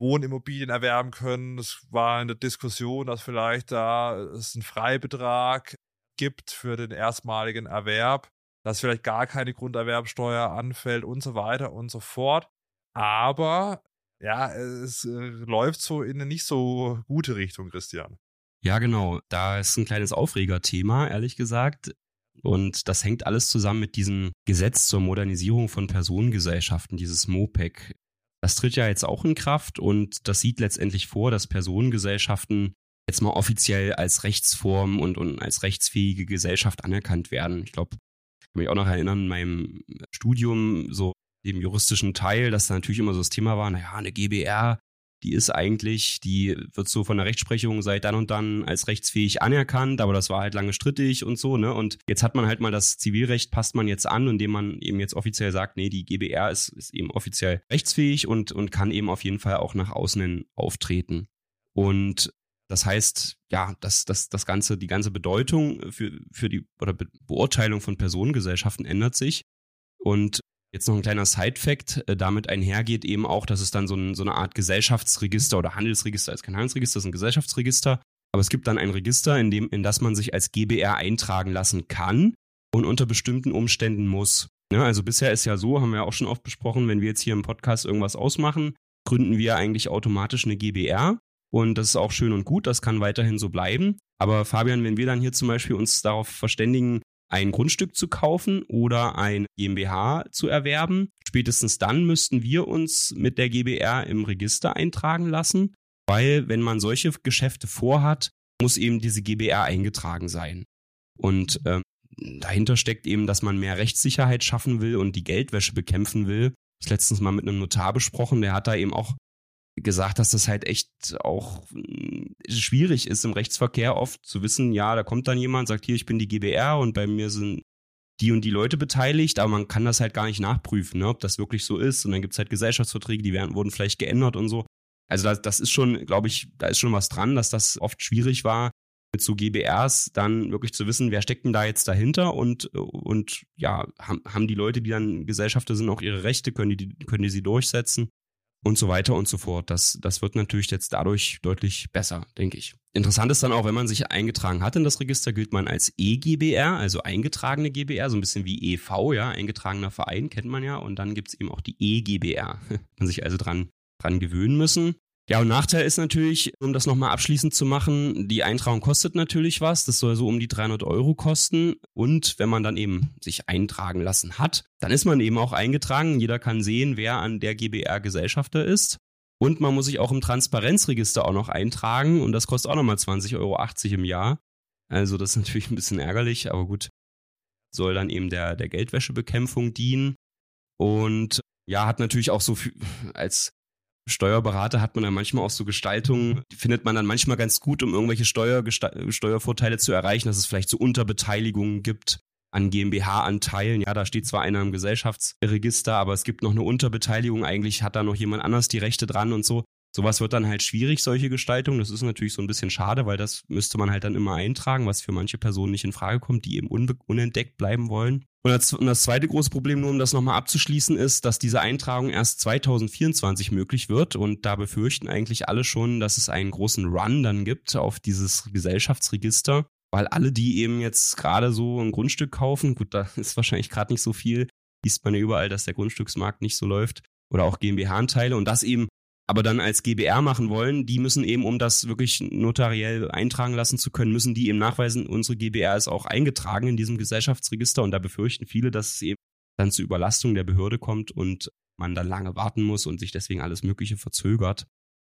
Wohnimmobilien erwerben können. Es war in der Diskussion, dass vielleicht da es einen Freibetrag gibt für den erstmaligen Erwerb, dass vielleicht gar keine Grunderwerbsteuer anfällt und so weiter und so fort. Aber ja, es äh, läuft so in eine nicht so gute Richtung, Christian. Ja, genau. Da ist ein kleines Aufregerthema, ehrlich gesagt. Und das hängt alles zusammen mit diesem Gesetz zur Modernisierung von Personengesellschaften, dieses MOPEC. Das tritt ja jetzt auch in Kraft und das sieht letztendlich vor, dass Personengesellschaften jetzt mal offiziell als Rechtsform und, und als rechtsfähige Gesellschaft anerkannt werden. Ich glaube, kann mich auch noch erinnern, in meinem Studium, so dem juristischen Teil, dass da natürlich immer so das Thema war, naja, eine GBR die ist eigentlich, die wird so von der Rechtsprechung seit dann und dann als rechtsfähig anerkannt, aber das war halt lange strittig und so, ne? Und jetzt hat man halt mal das Zivilrecht, passt man jetzt an, indem man eben jetzt offiziell sagt, nee, die GBR ist, ist eben offiziell rechtsfähig und, und kann eben auf jeden Fall auch nach außen hin auftreten. Und das heißt, ja, dass das, das ganze, die ganze Bedeutung für, für die oder Be Beurteilung von Personengesellschaften ändert sich. Und Jetzt noch ein kleiner Side-Fact, äh, damit einhergeht eben auch, dass es dann so, ein, so, eine Art Gesellschaftsregister oder Handelsregister ist kein Handelsregister, ist ein Gesellschaftsregister. Aber es gibt dann ein Register, in, dem, in das man sich als GBR eintragen lassen kann und unter bestimmten Umständen muss. Ja, ne, also bisher ist ja so, haben wir auch schon oft besprochen, wenn wir jetzt hier im Podcast irgendwas ausmachen, gründen wir eigentlich automatisch eine GBR. Und das ist auch schön und gut, das kann weiterhin so bleiben. Aber Fabian, wenn wir dann hier zum Beispiel uns darauf verständigen, ein Grundstück zu kaufen oder ein GmbH zu erwerben. Spätestens dann müssten wir uns mit der GBR im Register eintragen lassen, weil wenn man solche Geschäfte vorhat, muss eben diese GBR eingetragen sein. Und ähm, dahinter steckt eben, dass man mehr Rechtssicherheit schaffen will und die Geldwäsche bekämpfen will. Das letztens mal mit einem Notar besprochen, der hat da eben auch gesagt, dass das halt echt auch hm, schwierig ist im Rechtsverkehr oft zu wissen, ja, da kommt dann jemand, sagt hier, ich bin die GBR und bei mir sind die und die Leute beteiligt, aber man kann das halt gar nicht nachprüfen, ne, ob das wirklich so ist. Und dann gibt es halt Gesellschaftsverträge, die werden, wurden vielleicht geändert und so. Also das, das ist schon, glaube ich, da ist schon was dran, dass das oft schwierig war, mit so GBRs dann wirklich zu wissen, wer steckt denn da jetzt dahinter und, und ja, haben, haben die Leute, die dann Gesellschafter sind, auch ihre Rechte, können die, können die sie durchsetzen und so weiter und so fort. Das, das wird natürlich jetzt dadurch deutlich besser, denke ich. Interessant ist dann auch, wenn man sich eingetragen hat in das Register, gilt man als EGBR, also eingetragene GBR, so ein bisschen wie EV, ja, eingetragener Verein, kennt man ja. Und dann gibt's eben auch die EGBR. man sich also dran, dran gewöhnen müssen. Ja, und Nachteil ist natürlich, um das nochmal abschließend zu machen, die Eintragung kostet natürlich was. Das soll so um die 300 Euro kosten. Und wenn man dann eben sich eintragen lassen hat, dann ist man eben auch eingetragen. Jeder kann sehen, wer an der GBR Gesellschafter ist. Und man muss sich auch im Transparenzregister auch noch eintragen. Und das kostet auch nochmal 20,80 Euro im Jahr. Also das ist natürlich ein bisschen ärgerlich, aber gut. Soll dann eben der, der Geldwäschebekämpfung dienen. Und ja, hat natürlich auch so viel als Steuerberater hat man dann manchmal auch so Gestaltungen, die findet man dann manchmal ganz gut, um irgendwelche Steuer, Steuervorteile zu erreichen, dass es vielleicht so Unterbeteiligungen gibt an GmbH-Anteilen. Ja, da steht zwar einer im Gesellschaftsregister, aber es gibt noch eine Unterbeteiligung. Eigentlich hat da noch jemand anders die Rechte dran und so. Sowas wird dann halt schwierig, solche Gestaltungen. Das ist natürlich so ein bisschen schade, weil das müsste man halt dann immer eintragen, was für manche Personen nicht in Frage kommt, die eben unentdeckt bleiben wollen. Und das, zweite große Problem, nur um das nochmal abzuschließen, ist, dass diese Eintragung erst 2024 möglich wird. Und da befürchten eigentlich alle schon, dass es einen großen Run dann gibt auf dieses Gesellschaftsregister, weil alle, die eben jetzt gerade so ein Grundstück kaufen, gut, da ist wahrscheinlich gerade nicht so viel, liest man ja überall, dass der Grundstücksmarkt nicht so läuft oder auch GmbH-Anteile und das eben aber dann als GBR machen wollen, die müssen eben, um das wirklich notariell eintragen lassen zu können, müssen die eben nachweisen, unsere GBR ist auch eingetragen in diesem Gesellschaftsregister und da befürchten viele, dass es eben dann zu Überlastung der Behörde kommt und man dann lange warten muss und sich deswegen alles Mögliche verzögert.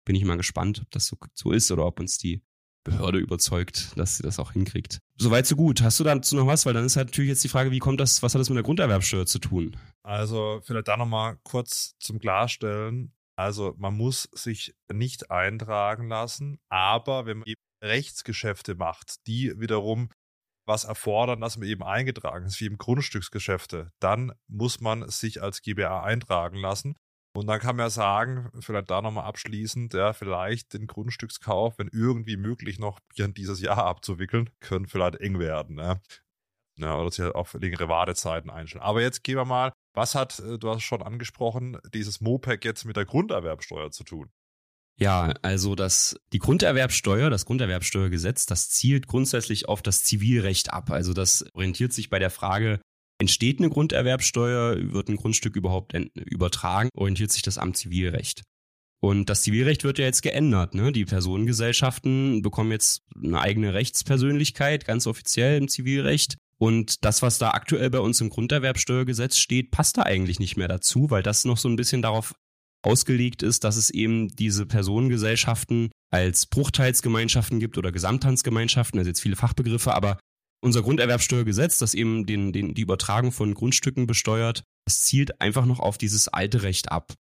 Bin ich mal gespannt, ob das so, so ist oder ob uns die Behörde überzeugt, dass sie das auch hinkriegt. Soweit so gut. Hast du dazu noch was? Weil dann ist halt natürlich jetzt die Frage, wie kommt das, was hat das mit der Grunderwerbsteuer zu tun? Also vielleicht da nochmal kurz zum Klarstellen. Also man muss sich nicht eintragen lassen, aber wenn man eben Rechtsgeschäfte macht, die wiederum was erfordern, dass man eben eingetragen ist, wie eben Grundstücksgeschäfte, dann muss man sich als GBA eintragen lassen. Und dann kann man ja sagen, vielleicht da nochmal abschließend, ja, vielleicht den Grundstückskauf, wenn irgendwie möglich, noch dieses Jahr abzuwickeln, können vielleicht eng werden. Ne? Ja, oder sich halt auf längere Wartezeiten einstellen. Aber jetzt gehen wir mal was hat, äh, du hast schon angesprochen, dieses MOPEC jetzt mit der Grunderwerbsteuer zu tun? Ja, also das, die Grunderwerbsteuer, das Grunderwerbsteuergesetz, das zielt grundsätzlich auf das Zivilrecht ab. Also das orientiert sich bei der Frage, entsteht eine Grunderwerbsteuer, wird ein Grundstück überhaupt übertragen, orientiert sich das am Zivilrecht. Und das Zivilrecht wird ja jetzt geändert. Ne? Die Personengesellschaften bekommen jetzt eine eigene Rechtspersönlichkeit, ganz offiziell im Zivilrecht. Und das, was da aktuell bei uns im Grunderwerbsteuergesetz steht, passt da eigentlich nicht mehr dazu, weil das noch so ein bisschen darauf ausgelegt ist, dass es eben diese Personengesellschaften als Bruchteilsgemeinschaften gibt oder Gesamthandsgemeinschaften, also jetzt viele Fachbegriffe, aber unser Grunderwerbsteuergesetz, das eben den, den, die Übertragung von Grundstücken besteuert, das zielt einfach noch auf dieses alte Recht ab.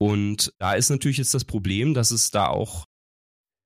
Und da ist natürlich jetzt das Problem, dass es da auch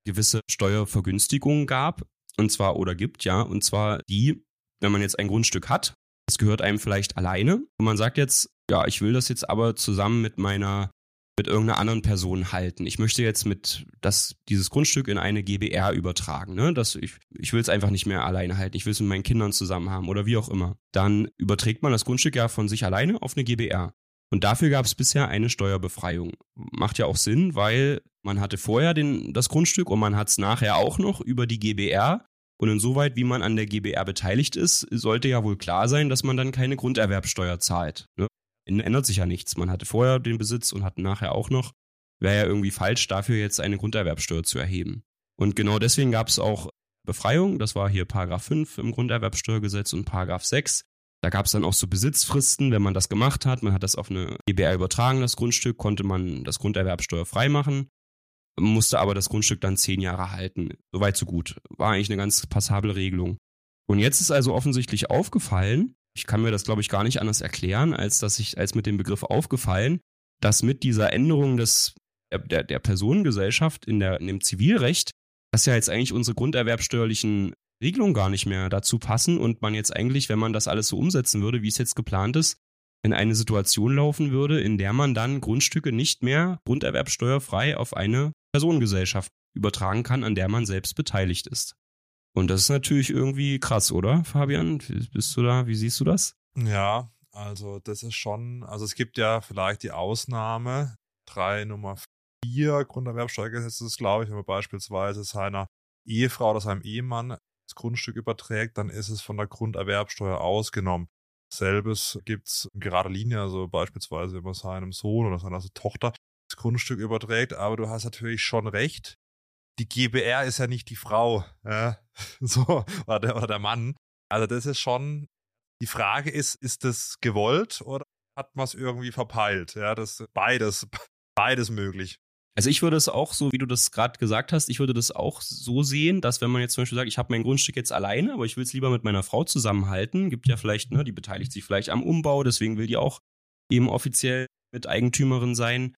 gewisse Steuervergünstigungen gab, und zwar oder gibt, ja, und zwar die, wenn man jetzt ein Grundstück hat, das gehört einem vielleicht alleine und man sagt jetzt, ja, ich will das jetzt aber zusammen mit meiner mit irgendeiner anderen Person halten. Ich möchte jetzt mit das, dieses Grundstück in eine GBR übertragen. Ne? Das, ich, ich will es einfach nicht mehr alleine halten. Ich will es mit meinen Kindern zusammen haben oder wie auch immer. Dann überträgt man das Grundstück ja von sich alleine auf eine GBR. Und dafür gab es bisher eine Steuerbefreiung. Macht ja auch Sinn, weil man hatte vorher den, das Grundstück und man hat es nachher auch noch über die GBR und insoweit, wie man an der GBR beteiligt ist, sollte ja wohl klar sein, dass man dann keine Grunderwerbsteuer zahlt. Ne? Ändert sich ja nichts. Man hatte vorher den Besitz und hat nachher auch noch. Wäre ja irgendwie falsch, dafür jetzt eine Grunderwerbsteuer zu erheben. Und genau deswegen gab es auch Befreiung. Das war hier Paragraph 5 im Grunderwerbsteuergesetz und Paragraph 6. Da gab es dann auch so Besitzfristen, wenn man das gemacht hat. Man hat das auf eine GBR übertragen, das Grundstück, konnte man das Grunderwerbsteuer frei machen musste aber das Grundstück dann zehn Jahre halten. Soweit so gut. War eigentlich eine ganz passable Regelung. Und jetzt ist also offensichtlich aufgefallen, ich kann mir das glaube ich gar nicht anders erklären, als dass ich, als mit dem Begriff aufgefallen, dass mit dieser Änderung des, der, der Personengesellschaft in, der, in dem Zivilrecht, dass ja jetzt eigentlich unsere grunderwerbsteuerlichen Regelungen gar nicht mehr dazu passen und man jetzt eigentlich, wenn man das alles so umsetzen würde, wie es jetzt geplant ist, in eine Situation laufen würde, in der man dann Grundstücke nicht mehr grunderwerbsteuerfrei auf eine Personengesellschaft übertragen kann, an der man selbst beteiligt ist. Und das ist natürlich irgendwie krass, oder, Fabian? Bist du da? Wie siehst du das? Ja, also das ist schon, also es gibt ja vielleicht die Ausnahme, 3 Nummer 4 Grunderwerbsteuergesetzes, glaube ich, wenn man beispielsweise seiner Ehefrau oder seinem Ehemann das Grundstück überträgt, dann ist es von der Grunderwerbsteuer ausgenommen. Selbes gibt es in gerader Linie, also beispielsweise wenn man seinem Sohn oder seiner Tochter Grundstück überträgt, aber du hast natürlich schon recht. Die GBR ist ja nicht die Frau, ja, so, oder der, oder der Mann. Also das ist schon, die Frage ist, ist das gewollt oder hat man es irgendwie verpeilt? Ja, das beides, beides möglich. Also ich würde es auch so, wie du das gerade gesagt hast, ich würde das auch so sehen, dass wenn man jetzt zum Beispiel sagt, ich habe mein Grundstück jetzt alleine, aber ich will es lieber mit meiner Frau zusammenhalten, gibt ja vielleicht, ne, die beteiligt sich vielleicht am Umbau, deswegen will die auch eben offiziell mit Eigentümerin sein,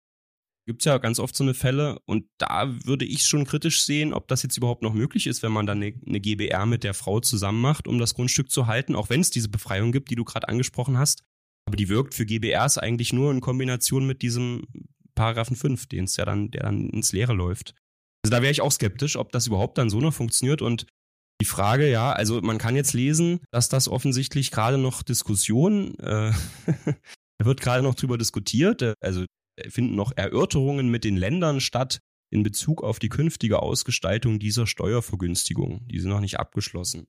Gibt es ja ganz oft so eine Fälle und da würde ich schon kritisch sehen, ob das jetzt überhaupt noch möglich ist, wenn man dann eine, eine GBR mit der Frau zusammen macht, um das Grundstück zu halten, auch wenn es diese Befreiung gibt, die du gerade angesprochen hast. Aber die wirkt für GBRs eigentlich nur in Kombination mit diesem Paragraphen 5, den es ja dann, der dann ins Leere läuft. Also da wäre ich auch skeptisch, ob das überhaupt dann so noch funktioniert und die Frage, ja, also man kann jetzt lesen, dass das offensichtlich gerade noch Diskussion, äh, da wird gerade noch drüber diskutiert, äh, also finden noch Erörterungen mit den Ländern statt in Bezug auf die künftige Ausgestaltung dieser Steuervergünstigung. Die sind noch nicht abgeschlossen.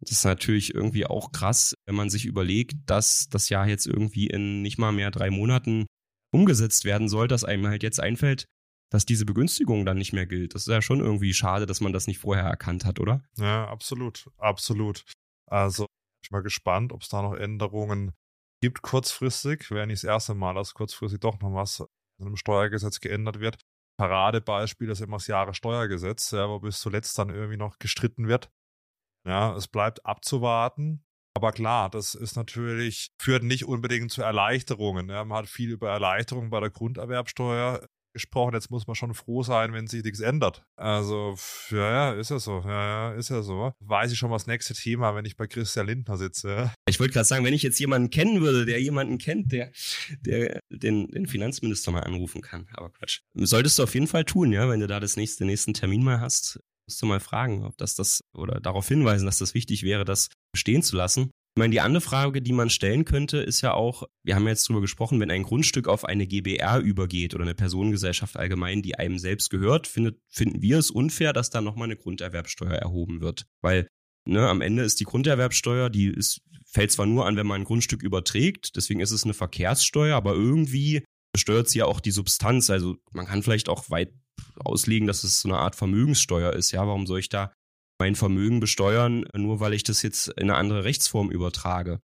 Das ist natürlich irgendwie auch krass, wenn man sich überlegt, dass das Jahr jetzt irgendwie in nicht mal mehr drei Monaten umgesetzt werden soll, dass einem halt jetzt einfällt, dass diese Begünstigung dann nicht mehr gilt. Das ist ja schon irgendwie schade, dass man das nicht vorher erkannt hat, oder? Ja, absolut, absolut. Also ich bin mal gespannt, ob es da noch Änderungen gibt kurzfristig. Wäre nicht das erste Mal, dass kurzfristig doch noch was in einem Steuergesetz geändert wird. Paradebeispiel ist immer das Jahressteuergesetz, ja, wo bis zuletzt dann irgendwie noch gestritten wird. Ja, es bleibt abzuwarten. Aber klar, das ist natürlich, führt nicht unbedingt zu Erleichterungen. Ja. Man hat viel über Erleichterungen bei der Grunderwerbsteuer gesprochen, jetzt muss man schon froh sein, wenn sich nichts ändert. Also, ja, ja, ist ja so. Ja, ja, ist ja so. Weiß ich schon, was nächste Thema, wenn ich bei Christian Lindner sitze. Ich wollte gerade sagen, wenn ich jetzt jemanden kennen würde, der jemanden kennt, der, der den, den Finanzminister mal anrufen kann. Aber Quatsch. Solltest du auf jeden Fall tun, ja, wenn du da das nächste, den nächsten Termin mal hast, musst du mal fragen, ob das das oder darauf hinweisen, dass das wichtig wäre, das bestehen zu lassen. Ich meine, die andere Frage, die man stellen könnte, ist ja auch, wir haben ja jetzt drüber gesprochen, wenn ein Grundstück auf eine GBR übergeht oder eine Personengesellschaft allgemein, die einem selbst gehört, findet, finden wir es unfair, dass da nochmal eine Grunderwerbsteuer erhoben wird. Weil ne, am Ende ist die Grunderwerbsteuer, die ist, fällt zwar nur an, wenn man ein Grundstück überträgt, deswegen ist es eine Verkehrssteuer, aber irgendwie besteuert sie ja auch die Substanz. Also man kann vielleicht auch weit auslegen, dass es so eine Art Vermögenssteuer ist. Ja, warum soll ich da mein Vermögen besteuern, nur weil ich das jetzt in eine andere Rechtsform übertrage.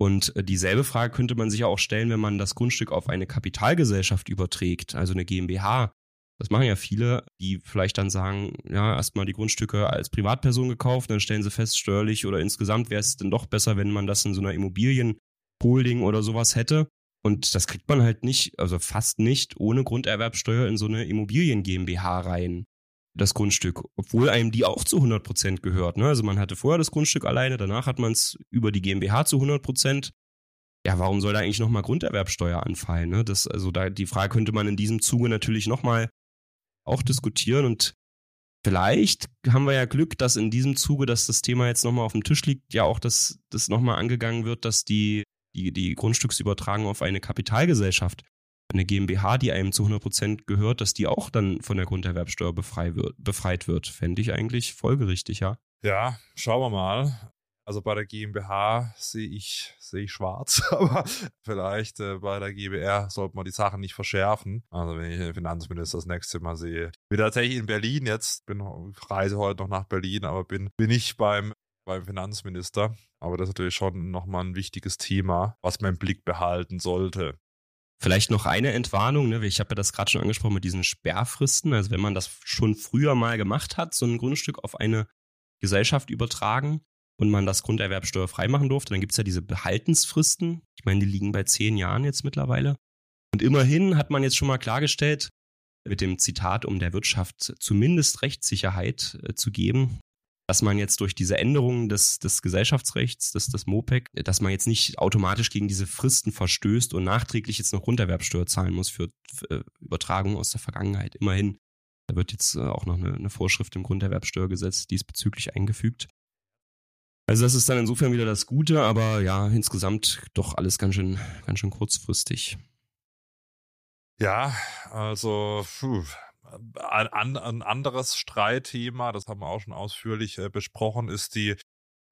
Und äh, dieselbe Frage könnte man sich ja auch stellen, wenn man das Grundstück auf eine Kapitalgesellschaft überträgt, also eine GmbH. Das machen ja viele, die vielleicht dann sagen, ja, erstmal die Grundstücke als Privatperson gekauft, dann stellen sie fest, steuerlich oder insgesamt wäre es denn doch besser, wenn man das in so einer Immobilienholding oder sowas hätte. Und das kriegt man halt nicht, also fast nicht ohne Grunderwerbsteuer in so eine Immobilien GmbH rein das Grundstück, obwohl einem die auch zu 100 Prozent gehört. Ne? Also man hatte vorher das Grundstück alleine, danach hat man es über die GmbH zu 100 Prozent. Ja, warum soll da eigentlich nochmal Grunderwerbsteuer anfallen? Ne? Das, also da, die Frage könnte man in diesem Zuge natürlich nochmal auch diskutieren und vielleicht haben wir ja Glück, dass in diesem Zuge, dass das Thema jetzt nochmal auf dem Tisch liegt, ja auch, dass das nochmal angegangen wird, dass die, die, die Grundstücksübertragung auf eine Kapitalgesellschaft eine GmbH, die einem zu 100% gehört, dass die auch dann von der Grunderwerbsteuer befrei wird, befreit wird. Fände ich eigentlich folgerichtig, ja. Ja, schauen wir mal. Also bei der GmbH sehe ich, sehe ich schwarz, aber vielleicht äh, bei der GBR sollte man die Sachen nicht verschärfen. Also wenn ich den Finanzminister das nächste Mal sehe. Bin tatsächlich in Berlin jetzt, bin reise heute noch nach Berlin, aber bin, bin ich beim beim Finanzminister. Aber das ist natürlich schon nochmal ein wichtiges Thema, was im Blick behalten sollte. Vielleicht noch eine Entwarnung, ne? ich habe ja das gerade schon angesprochen mit diesen Sperrfristen. Also wenn man das schon früher mal gemacht hat, so ein Grundstück auf eine Gesellschaft übertragen und man das Grunderwerbsteuer freimachen durfte, dann gibt es ja diese Behaltensfristen. Ich meine, die liegen bei zehn Jahren jetzt mittlerweile. Und immerhin hat man jetzt schon mal klargestellt, mit dem Zitat, um der Wirtschaft zumindest Rechtssicherheit äh, zu geben, dass man jetzt durch diese Änderungen des, des Gesellschaftsrechts, des, des MOPEC, dass man jetzt nicht automatisch gegen diese Fristen verstößt und nachträglich jetzt noch Grunderwerbsteuer zahlen muss für, für äh, Übertragungen aus der Vergangenheit. Immerhin, da wird jetzt äh, auch noch eine, eine Vorschrift im Grunderwerbsteuergesetz diesbezüglich eingefügt. Also das ist dann insofern wieder das Gute, aber ja, insgesamt doch alles ganz schön, ganz schön kurzfristig. Ja, also puh, ein, ein anderes Streitthema, das haben wir auch schon ausführlich äh, besprochen, ist die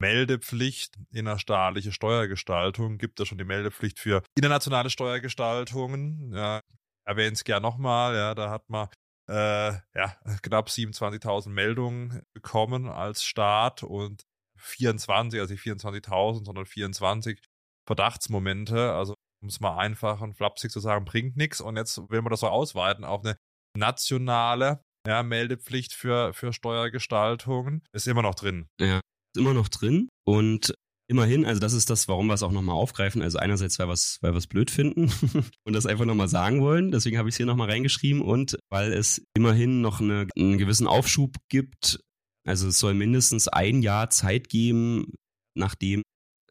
Meldepflicht innerstaatliche Steuergestaltung. Gibt es schon die Meldepflicht für internationale Steuergestaltungen? Ja, erwähne es gerne nochmal. Ja, da hat man äh, ja, knapp 27.000 Meldungen bekommen als Staat und 24, also nicht 24.000, sondern 24 Verdachtsmomente. Also um es mal einfach und flapsig zu sagen, bringt nichts. Und jetzt will man das so ausweiten auf eine nationale ja, Meldepflicht für, für Steuergestaltungen ist immer noch drin. Ja, ist immer noch drin. Und immerhin, also das ist das, warum wir es auch nochmal aufgreifen. Also einerseits, weil wir es blöd finden und das einfach nochmal sagen wollen. Deswegen habe ich es hier nochmal reingeschrieben und weil es immerhin noch eine, einen gewissen Aufschub gibt. Also es soll mindestens ein Jahr Zeit geben, nachdem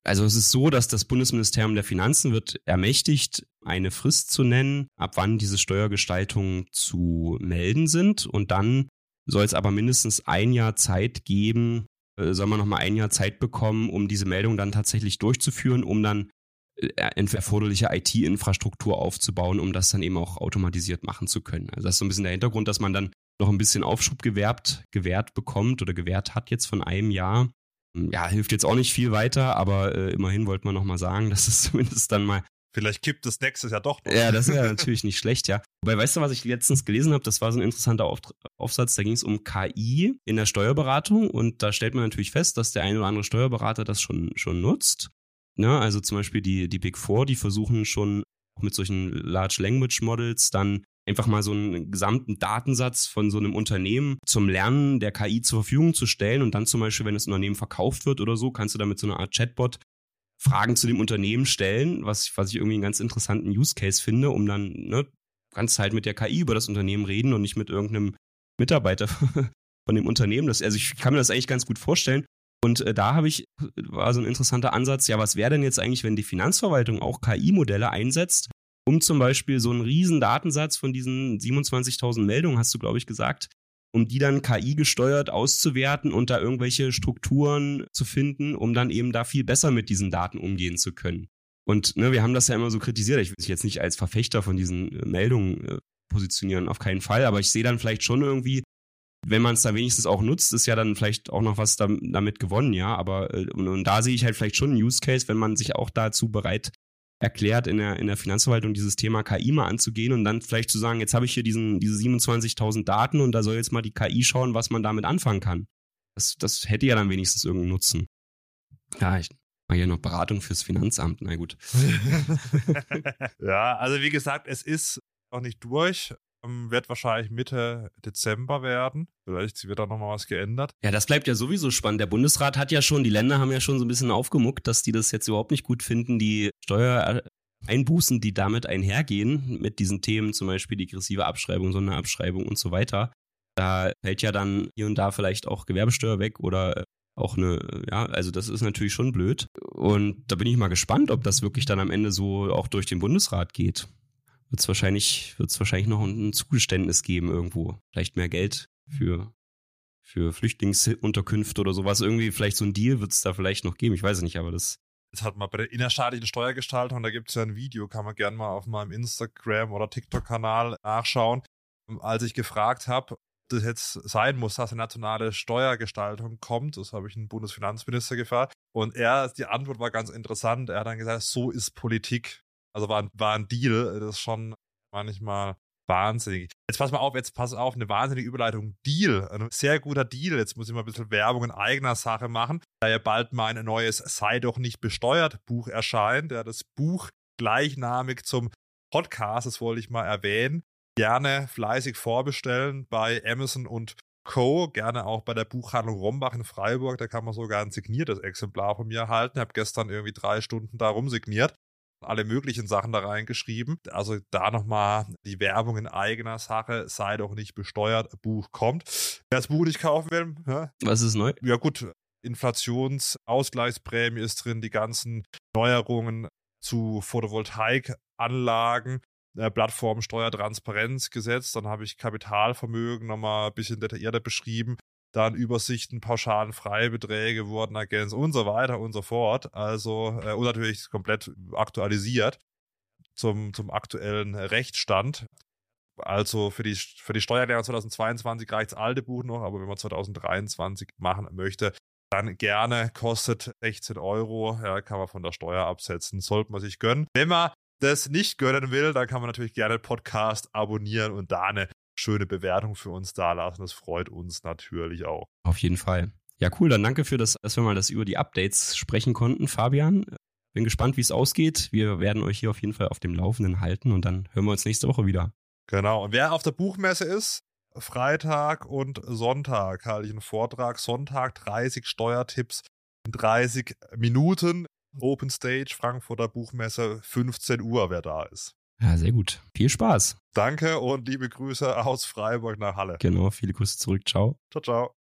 also es ist so, dass das Bundesministerium der Finanzen wird ermächtigt, eine Frist zu nennen, ab wann diese Steuergestaltungen zu melden sind. Und dann soll es aber mindestens ein Jahr Zeit geben, äh, soll man nochmal ein Jahr Zeit bekommen, um diese Meldung dann tatsächlich durchzuführen, um dann äh, erforderliche IT-Infrastruktur aufzubauen, um das dann eben auch automatisiert machen zu können. Also das ist so ein bisschen der Hintergrund, dass man dann noch ein bisschen Aufschub gewährt, gewährt bekommt oder gewährt hat jetzt von einem Jahr. Hm, ja, hilft jetzt auch nicht viel weiter, aber äh, immerhin wollte man nochmal sagen, dass es zumindest dann mal Vielleicht kippt es nächstes Jahr doch noch. Ja, das wäre natürlich nicht schlecht, ja. Wobei, weißt du, was ich letztens gelesen habe? Das war so ein interessanter Auf Aufsatz. Da ging es um KI in der Steuerberatung und da stellt man natürlich fest, dass der ein oder andere Steuerberater das schon, schon nutzt. Ja, also zum Beispiel die, die Big Four, die versuchen schon mit solchen Large Language Models dann einfach mal so einen gesamten Datensatz von so einem Unternehmen zum Lernen der KI zur Verfügung zu stellen und dann zum Beispiel, wenn das Unternehmen verkauft wird oder so, kannst du damit so eine Art Chatbot Fragen zu dem Unternehmen stellen, was, was ich irgendwie einen ganz interessanten Use Case finde, um dann, ne, kannst halt mit der KI über das Unternehmen reden und nicht mit irgendeinem Mitarbeiter von dem Unternehmen. Das, also ich kann mir das eigentlich ganz gut vorstellen. Und äh, da habe ich, war so ein interessanter Ansatz, ja, was wäre denn jetzt eigentlich, wenn die Finanzverwaltung auch KI-Modelle einsetzt, um zum Beispiel so einen riesen Datensatz von diesen 27.000 Meldungen, hast du, glaube ich, gesagt, um die dann KI gesteuert auszuwerten und da irgendwelche Strukturen zu finden, um dann eben da viel besser mit diesen Daten umgehen zu können. Und ne, wir haben das ja immer so kritisiert. Ich will mich jetzt nicht als Verfechter von diesen äh, Meldungen äh, positionieren, auf keinen Fall, aber ich sehe dann vielleicht schon irgendwie, wenn man es da wenigstens auch nutzt, ist ja dann vielleicht auch noch was damit gewonnen, ja. Aber äh, und, und da sehe ich halt vielleicht schon einen Use Case, wenn man sich auch dazu bereit erklärt, in der, in der Finanzverwaltung dieses Thema KI mal anzugehen und dann vielleicht zu sagen, jetzt habe ich hier diesen, diese 27.000 Daten und da soll jetzt mal die KI schauen, was man damit anfangen kann. Das, das hätte ja dann wenigstens irgendeinen Nutzen. Ja, ich mache hier noch Beratung fürs Finanzamt, na gut. ja, also wie gesagt, es ist noch nicht durch. Ähm, wird wahrscheinlich Mitte Dezember werden. Vielleicht wird da nochmal was geändert. Ja, das bleibt ja sowieso spannend. Der Bundesrat hat ja schon, die Länder haben ja schon so ein bisschen aufgemuckt, dass die das jetzt überhaupt nicht gut finden, die Steuereinbußen, die damit einhergehen, mit diesen Themen, zum Beispiel degressive Abschreibung, Sonderabschreibung und so weiter. Da fällt ja dann hier und da vielleicht auch Gewerbesteuer weg oder auch eine, ja, also das ist natürlich schon blöd. Und da bin ich mal gespannt, ob das wirklich dann am Ende so auch durch den Bundesrat geht wird es wahrscheinlich, wird's wahrscheinlich noch ein Zugeständnis geben irgendwo. Vielleicht mehr Geld für, für Flüchtlingsunterkünfte oder sowas. Irgendwie vielleicht so ein Deal wird es da vielleicht noch geben. Ich weiß es nicht, aber das. Das hat man bei der innerstaatlichen Steuergestaltung, da gibt es ja ein Video, kann man gerne mal auf meinem Instagram oder TikTok-Kanal nachschauen. Als ich gefragt habe, das jetzt sein muss, dass eine nationale Steuergestaltung kommt. Das habe ich einen Bundesfinanzminister gefragt. Und er, die Antwort war ganz interessant. Er hat dann gesagt, so ist Politik. Also war, war ein Deal, das ist schon manchmal wahnsinnig. Jetzt pass mal auf, jetzt pass auf, eine wahnsinnige Überleitung. Deal, ein sehr guter Deal. Jetzt muss ich mal ein bisschen Werbung in eigener Sache machen, da ja bald mein neues Sei doch nicht besteuert Buch erscheint. Ja, das Buch gleichnamig zum Podcast, das wollte ich mal erwähnen. Gerne fleißig vorbestellen bei Amazon und Co. Gerne auch bei der Buchhandlung Rombach in Freiburg. Da kann man sogar ein signiertes Exemplar von mir erhalten. Ich habe gestern irgendwie drei Stunden da rumsigniert alle möglichen Sachen da reingeschrieben. Also da nochmal die Werbung in eigener Sache, sei doch nicht besteuert, Buch kommt. Wer das Buch nicht kaufen will, ja? was ist neu? Ja gut, Inflationsausgleichsprämie ist drin, die ganzen Neuerungen zu Photovoltaikanlagen, äh, Plattformsteuertransparenzgesetz, dann habe ich Kapitalvermögen nochmal ein bisschen detaillierter beschrieben, dann Übersichten, pauschalen Freibeträge wurden ergänzt und so weiter und so fort. Also, äh, und natürlich komplett aktualisiert zum, zum aktuellen Rechtsstand. Also für die, für die Steuererklärung 2022 reicht das alte Buch noch, aber wenn man 2023 machen möchte, dann gerne, kostet 16 Euro, ja, kann man von der Steuer absetzen, sollte man sich gönnen. Wenn man das nicht gönnen will, dann kann man natürlich gerne Podcast abonnieren und da eine schöne Bewertung für uns da lassen. Das freut uns natürlich auch. Auf jeden Fall. Ja, cool. Dann danke für das, dass wir mal das über die Updates sprechen konnten, Fabian. Bin gespannt, wie es ausgeht. Wir werden euch hier auf jeden Fall auf dem Laufenden halten und dann hören wir uns nächste Woche wieder. Genau. Und wer auf der Buchmesse ist, Freitag und Sonntag halte ich einen Vortrag. Sonntag 30 Steuertipps in 30 Minuten. Open Stage, Frankfurter Buchmesse, 15 Uhr, wer da ist. Ja, sehr gut. Viel Spaß. Danke und liebe Grüße aus Freiburg nach Halle. Genau, viele Grüße zurück. Ciao. Ciao, ciao.